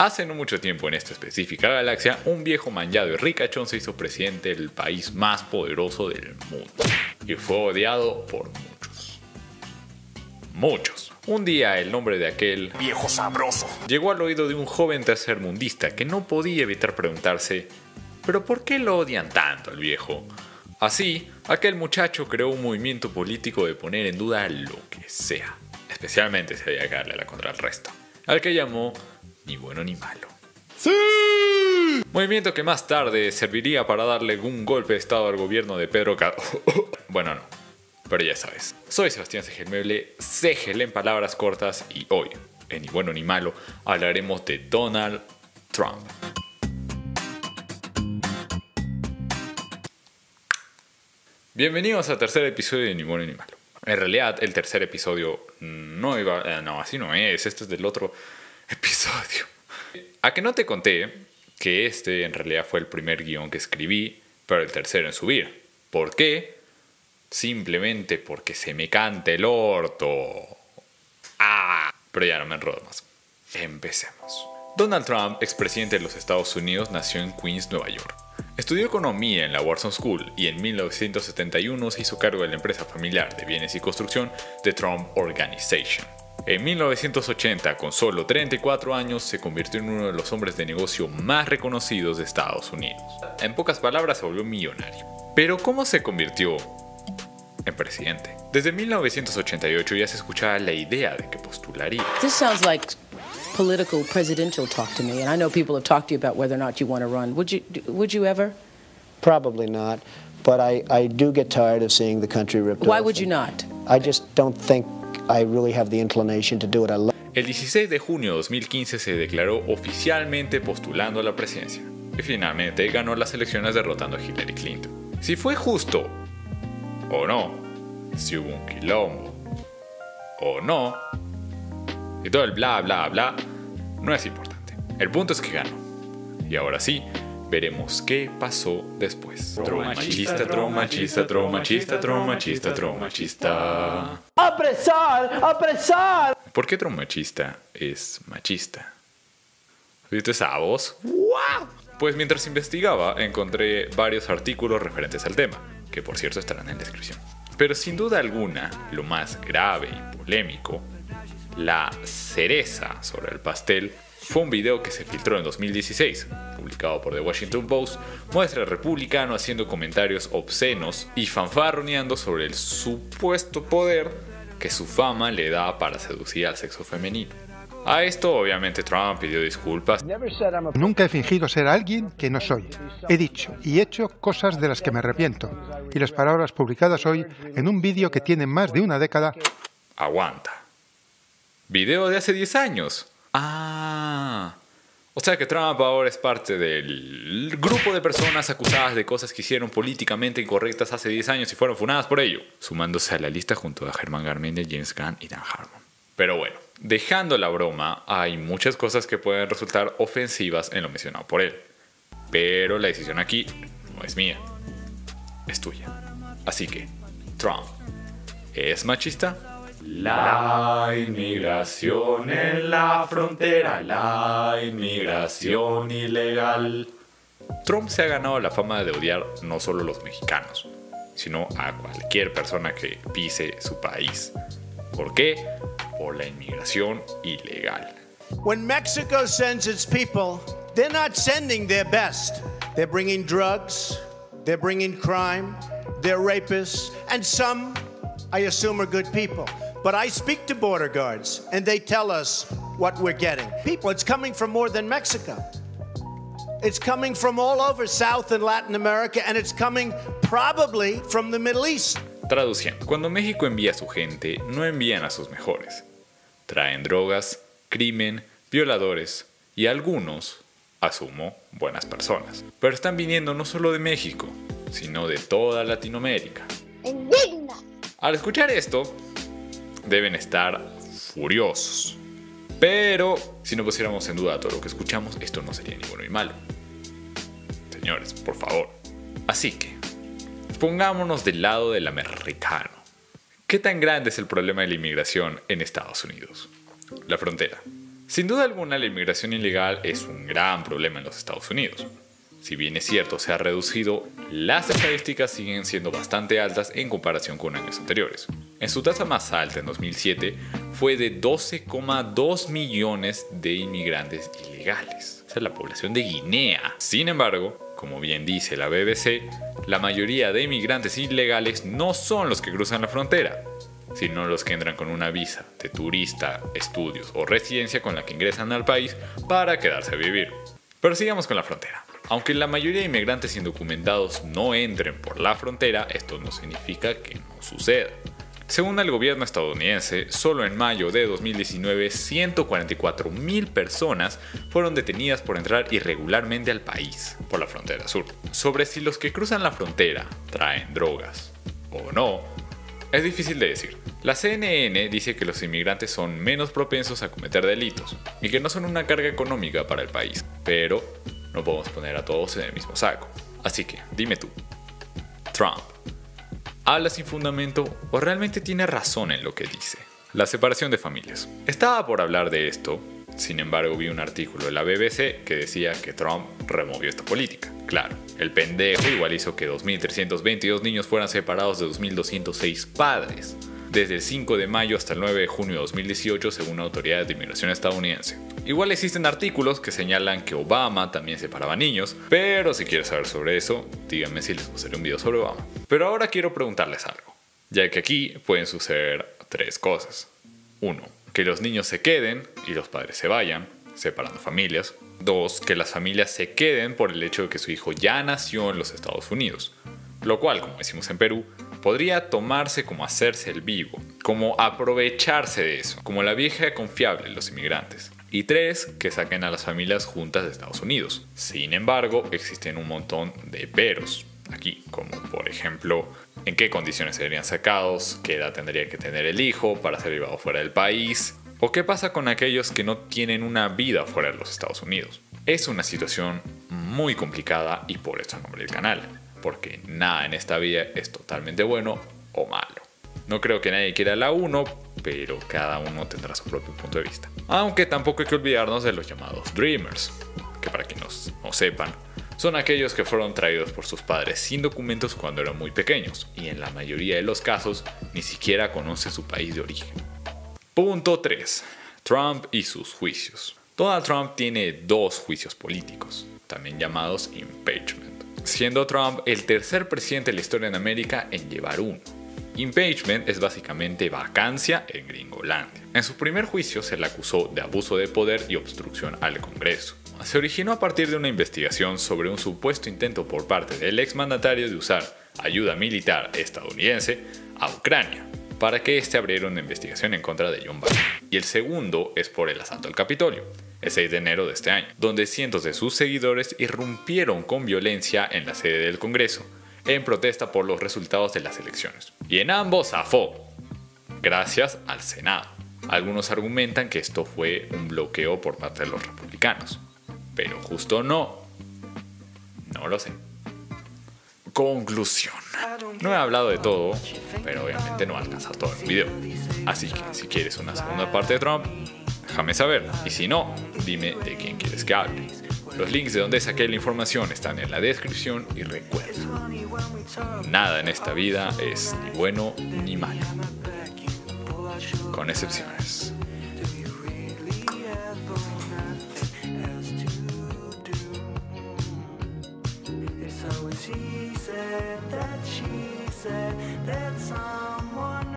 Hace no mucho tiempo en esta específica galaxia, un viejo manchado y ricachón se hizo presidente del país más poderoso del mundo. Y fue odiado por muchos. Muchos. Un día el nombre de aquel Viejo sabroso. llegó al oído de un joven tercermundista que no podía evitar preguntarse, ¿pero por qué lo odian tanto al viejo? Así, aquel muchacho creó un movimiento político de poner en duda lo que sea, especialmente si había que darle la contra el resto, al que llamó ni bueno ni malo. Movimiento que más tarde serviría para darle un golpe de estado al gobierno de Pedro Ca... bueno, no, pero ya sabes. Soy Sebastián Segelmeble, Segel en palabras cortas, y hoy, en Ni Bueno Ni Malo, hablaremos de Donald Trump. Bienvenidos al tercer episodio de Ni Bueno Ni Malo. En realidad, el tercer episodio no iba... eh, no, así no es, este es del otro episodio. A que no te conté que este en realidad fue el primer guion que escribí, pero el tercero en subir. ¿Por qué? Simplemente porque se me canta el orto. Ah, pero ya no me enredo más. Empecemos. Donald Trump, expresidente de los Estados Unidos, nació en Queens, Nueva York. Estudió economía en la Wharton School y en 1971 se hizo cargo de la empresa familiar de bienes y construcción The Trump Organization. En 1980, con solo 34 años, se convirtió en uno de los hombres de negocio más reconocidos de Estados Unidos. En pocas palabras, se volvió millonario. Pero ¿cómo se convirtió en presidente? Desde 1988 ya se escuchaba la idea de que postularía. This sounds like political presidential talk to me, and I know people have talked to you about whether or not you want to run. Would you? Would you ever? Probably not. But I, I do get tired of seeing the country ripped Why off. would you not? I just don't think El 16 de junio de 2015 se declaró oficialmente postulando a la presidencia y finalmente ganó las elecciones derrotando a Hillary Clinton. Si fue justo o no, si hubo un quilombo o no, y todo el bla bla bla, no es importante. El punto es que ganó. Y ahora sí, veremos qué pasó después. Tromachista, tromachista, tromachista, tromachista, tromachista. ¡Apresar! ¡Apresar! ¿Por qué otro machista es machista? ¿Viste esa voz? Pues mientras investigaba encontré varios artículos referentes al tema, que por cierto estarán en la descripción. Pero sin duda alguna, lo más grave y polémico, la cereza sobre el pastel, fue un video que se filtró en 2016, publicado por The Washington Post, muestra al republicano haciendo comentarios obscenos y fanfarroneando sobre el supuesto poder que su fama le da para seducir al sexo femenino. A esto obviamente Trump pidió disculpas Nunca he fingido ser alguien que no soy. He dicho y hecho cosas de las que me arrepiento. Y las palabras publicadas hoy en un vídeo que tiene más de una década Aguanta. Video de hace 10 años. Ah. O sea que Trump ahora es parte del grupo de personas acusadas de cosas que hicieron políticamente incorrectas hace 10 años y fueron funadas por ello, sumándose a la lista junto a Germán Garmendia, James Gunn y Dan Harmon. Pero bueno, dejando la broma, hay muchas cosas que pueden resultar ofensivas en lo mencionado por él. Pero la decisión aquí no es mía, es tuya. Así que, Trump, ¿es machista? La inmigración en la frontera, la inmigración ilegal. Trump se ha ganado la fama de odiar no solo a los mexicanos, sino a cualquier persona que pise su país. ¿Por qué? Por la inmigración ilegal. When Mexico sends its people, they're not sending their best. They're bringing drugs, they're bringing crime, they're rapists, and some, I assume, are good people. But I speak to border guards, and they tell us what we're getting. People, it's coming from more than Mexico. It's coming from all over South and Latin America, and it's coming probably from the Middle East. Traduciendo, cuando México envía a su gente, no envían a sus mejores. Traen drogas, crimen, violadores y algunos, asumo, buenas personas. Pero están viniendo no solo de México, sino de toda Latinoamérica. Indigna. Al escuchar esto, deben estar furiosos. Pero si no pusiéramos en duda todo lo que escuchamos, esto no sería ni bueno ni malo. Señores, por favor. Así que, pongámonos del lado del americano. ¿Qué tan grande es el problema de la inmigración en Estados Unidos? La frontera. Sin duda alguna, la inmigración ilegal es un gran problema en los Estados Unidos. Si bien es cierto, se ha reducido, las estadísticas siguen siendo bastante altas en comparación con años anteriores. En su tasa más alta en 2007 fue de 12,2 millones de inmigrantes ilegales. Esa es la población de Guinea. Sin embargo, como bien dice la BBC, la mayoría de inmigrantes ilegales no son los que cruzan la frontera, sino los que entran con una visa de turista, estudios o residencia con la que ingresan al país para quedarse a vivir. Pero sigamos con la frontera. Aunque la mayoría de inmigrantes indocumentados no entren por la frontera, esto no significa que no suceda. Según el gobierno estadounidense, solo en mayo de 2019 144.000 personas fueron detenidas por entrar irregularmente al país por la frontera sur. Sobre si los que cruzan la frontera traen drogas o no, es difícil de decir. La CNN dice que los inmigrantes son menos propensos a cometer delitos y que no son una carga económica para el país, pero no podemos poner a todos en el mismo saco. Así que, dime tú, Trump, ¿habla sin fundamento o realmente tiene razón en lo que dice? La separación de familias. Estaba por hablar de esto, sin embargo vi un artículo de la BBC que decía que Trump removió esta política. Claro, el pendejo igual hizo que 2.322 niños fueran separados de 2.206 padres desde el 5 de mayo hasta el 9 de junio de 2018 según autoridades de inmigración estadounidense. Igual existen artículos que señalan que Obama también separaba niños, pero si quieres saber sobre eso, díganme si les gustaría un video sobre Obama. Pero ahora quiero preguntarles algo, ya que aquí pueden suceder tres cosas. Uno, que los niños se queden y los padres se vayan, separando familias. Dos, que las familias se queden por el hecho de que su hijo ya nació en los Estados Unidos. Lo cual, como decimos en Perú, podría tomarse como hacerse el vivo, como aprovecharse de eso, como la vieja confiable de los inmigrantes. Y tres, que saquen a las familias juntas de Estados Unidos. Sin embargo, existen un montón de peros aquí, como por ejemplo, en qué condiciones serían sacados, qué edad tendría que tener el hijo para ser llevado fuera del país, o qué pasa con aquellos que no tienen una vida fuera de los Estados Unidos. Es una situación muy complicada y por eso el canal porque nada en esta vida es totalmente bueno o malo. No creo que nadie quiera la 1, pero cada uno tendrá su propio punto de vista. Aunque tampoco hay que olvidarnos de los llamados Dreamers, que para quienes no sepan, son aquellos que fueron traídos por sus padres sin documentos cuando eran muy pequeños y en la mayoría de los casos ni siquiera conoce su país de origen. Punto 3. Trump y sus juicios. Donald Trump tiene dos juicios políticos, también llamados impeachment siendo Trump el tercer presidente de la historia en América en llevar uno. Impeachment es básicamente vacancia en Gringolandia. En su primer juicio se le acusó de abuso de poder y obstrucción al Congreso. Se originó a partir de una investigación sobre un supuesto intento por parte del exmandatario de usar ayuda militar estadounidense a Ucrania para que éste abriera una investigación en contra de John Biden. Y el segundo es por el asalto al Capitolio el 6 de enero de este año, donde cientos de sus seguidores irrumpieron con violencia en la sede del Congreso, en protesta por los resultados de las elecciones. Y en ambos zafó, gracias al Senado. Algunos argumentan que esto fue un bloqueo por parte de los republicanos, pero justo no. No lo sé. Conclusión. No he hablado de todo, pero obviamente no alcanza todo el video. Así que si quieres una segunda parte de Trump, déjame saber. Y si no, dime de quién quieres que hable. Los links de donde saqué la información están en la descripción y recuerda, nada en esta vida es ni bueno ni malo, con excepciones.